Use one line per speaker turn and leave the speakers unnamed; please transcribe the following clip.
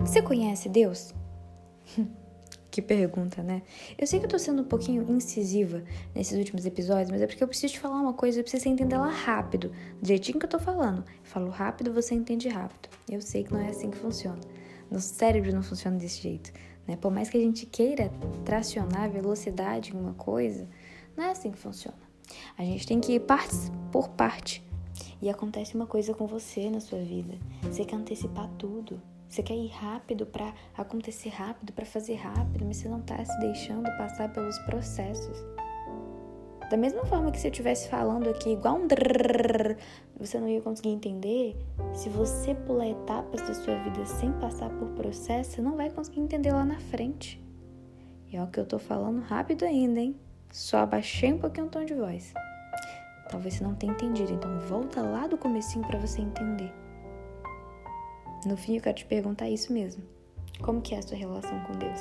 Você conhece Deus? que pergunta, né? Eu sei que eu tô sendo um pouquinho incisiva nesses últimos episódios, mas é porque eu preciso te falar uma coisa, eu preciso entender ela rápido, do jeitinho que eu tô falando. Eu falo rápido, você entende rápido. Eu sei que não é assim que funciona. No cérebro não funciona desse jeito, né? Por mais que a gente queira tracionar velocidade em uma coisa, não é assim que funciona. A gente tem que ir parte por parte. E acontece uma coisa com você na sua vida. Você quer antecipar tudo. Você quer ir rápido para acontecer rápido, para fazer rápido, mas você não está se deixando passar pelos processos. Da mesma forma que se eu estivesse falando aqui igual um drrr, você não ia conseguir entender. Se você pular etapas da sua vida sem passar por processo, você não vai conseguir entender lá na frente. E é o que eu tô falando rápido ainda, hein? Só abaixei um pouquinho o tom de voz. Talvez você não tenha entendido, então volta lá do comecinho para você entender. No fim, eu quero te perguntar isso mesmo. Como que é a sua relação com Deus?